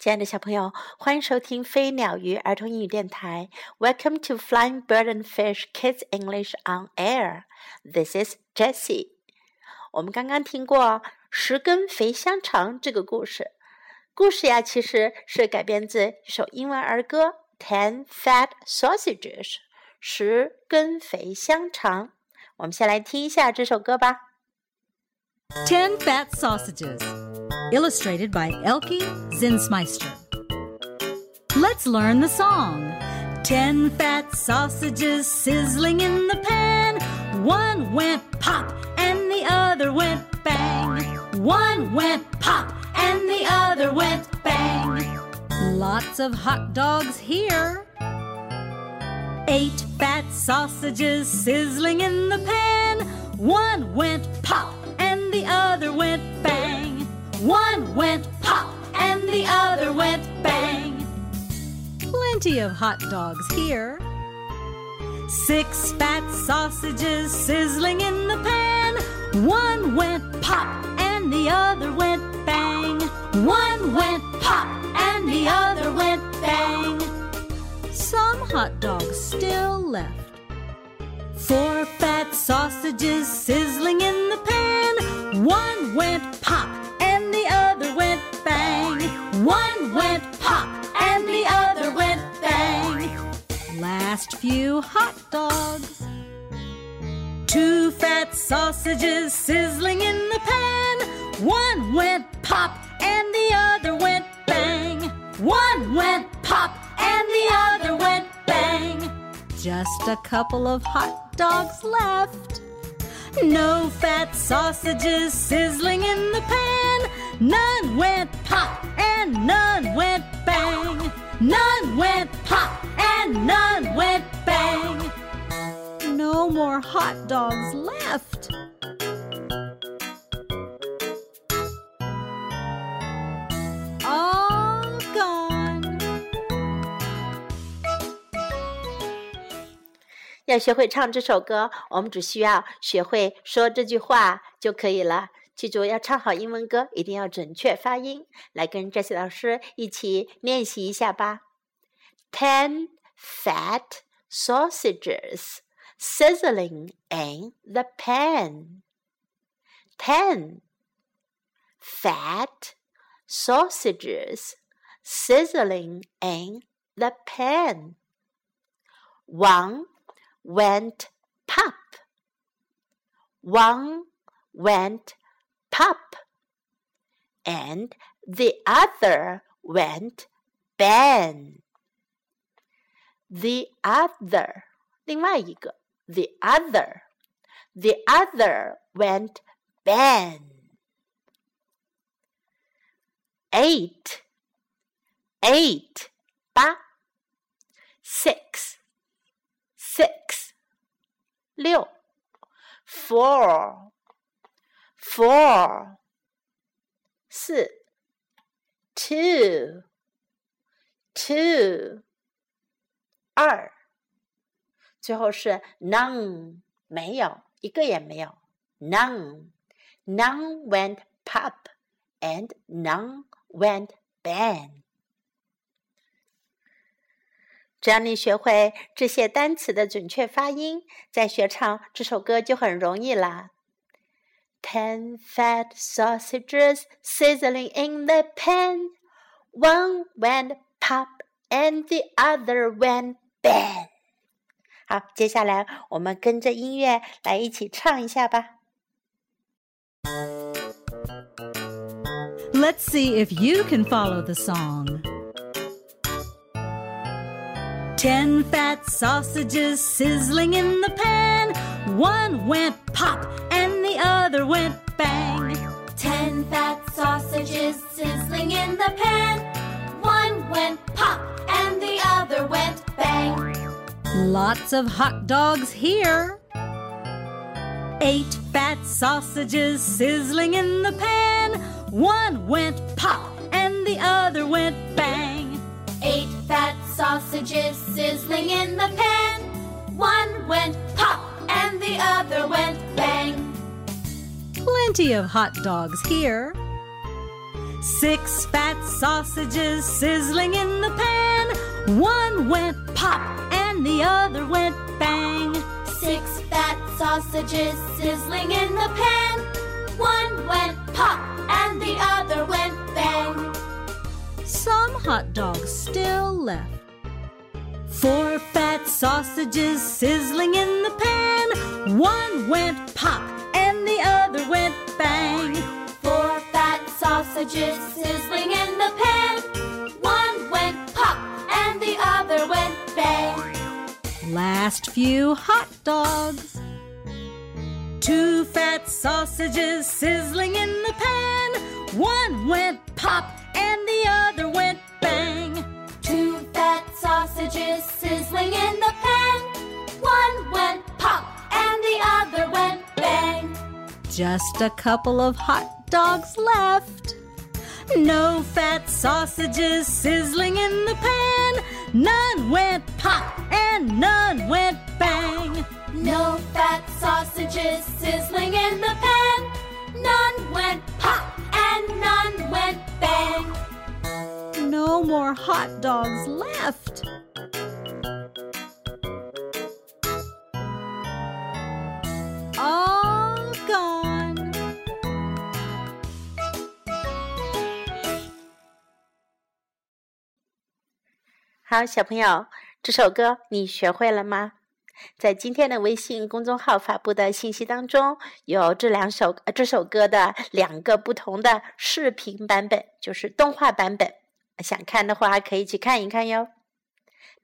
亲爱的小朋友，欢迎收听飞鸟鱼儿童英语电台。Welcome to Flying Bird and Fish Kids English on Air. This is Jessie. 我们刚刚听过十根肥香肠这个故事。故事呀，其实是改编自一首英文儿歌《Ten Fat Sausages》。十根肥香肠。我们先来听一下这首歌吧。Ten Fat Sausages. Illustrated by Elke Zinsmeister. Let's learn the song. Ten fat sausages sizzling in the pan. One went pop and the other went bang. One went pop and the other went bang. Lots of hot dogs here. Eight fat sausages sizzling in the pan. One went pop and the other went. One went pop and the other went bang. Plenty of hot dogs here. Six fat sausages sizzling in the pan. One went pop and the other went bang. One went pop and the other went bang. Some hot dogs still left. Four fat sausages sizzling in the pan. One went pop went pop and the other went bang. Last few hot dogs. Two fat sausages sizzling in the pan. One went pop and the other went bang. One went pop and the other went bang. Just a couple of hot dogs left. No fat sausages sizzling in the pan. None went and none went bang. None went pop and none went bang. No more hot dogs left. All gone. 要学会唱这首歌，我们只需要学会说这句话就可以了。 记住，要唱好英文歌，一定要准确发音。来跟 Jessie 老师一起练习一下吧。Ten fat sausages sizzling in the pan. Ten fat sausages sizzling in the pan. One went pop. One went pop, and the other went bang. The other, 另外一个, the other, the other went bang. Eight, eight, 八. Six, six, 六. Four, four 四 two two 二，最后是 none 没有一个也没有 none none went pop and none went bang。只要你学会这些单词的准确发音，在学唱这首歌就很容易啦。Ten fat sausages sizzling in the pan. One went pop and the other went bang. 好，接下来我们跟着音乐来一起唱一下吧。Let's see if you can follow the song. Ten fat sausages sizzling in the pan. One went pop and the other went bang. Ten fat sausages sizzling in the pan. One went pop and the other went bang. Lots of hot dogs here. Eight fat sausages sizzling in the pan. One went pop sausages sizzling in the pan. One went pop and the other went bang. Plenty of hot dogs here. Six fat sausages sizzling in the pan. One went pop and the other went bang. Six fat sausages sizzling in the pan. One went pop and the other went bang. Some hot dogs still left. Four fat sausages sizzling in the pan. One went pop and the other went bang. Four fat sausages sizzling in the pan. One went pop and the other went bang. Last few hot dogs. Two fat sausages sizzling in the pan. One went pop and the other went sausages sizzling in the pan. One went pop and the other went bang. Just a couple of hot dogs left. No fat sausages sizzling in the pan. None went pop and none went bang. No fat sausages sizzling in the pan. None went pop and none went bang. No more hot dogs left. 好，小朋友，这首歌你学会了吗？在今天的微信公众号发布的信息当中，有这两首呃这首歌的两个不同的视频版本，就是动画版本。想看的话，可以去看一看哟。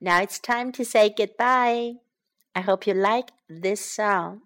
Now it's time to say goodbye. I hope you like this song.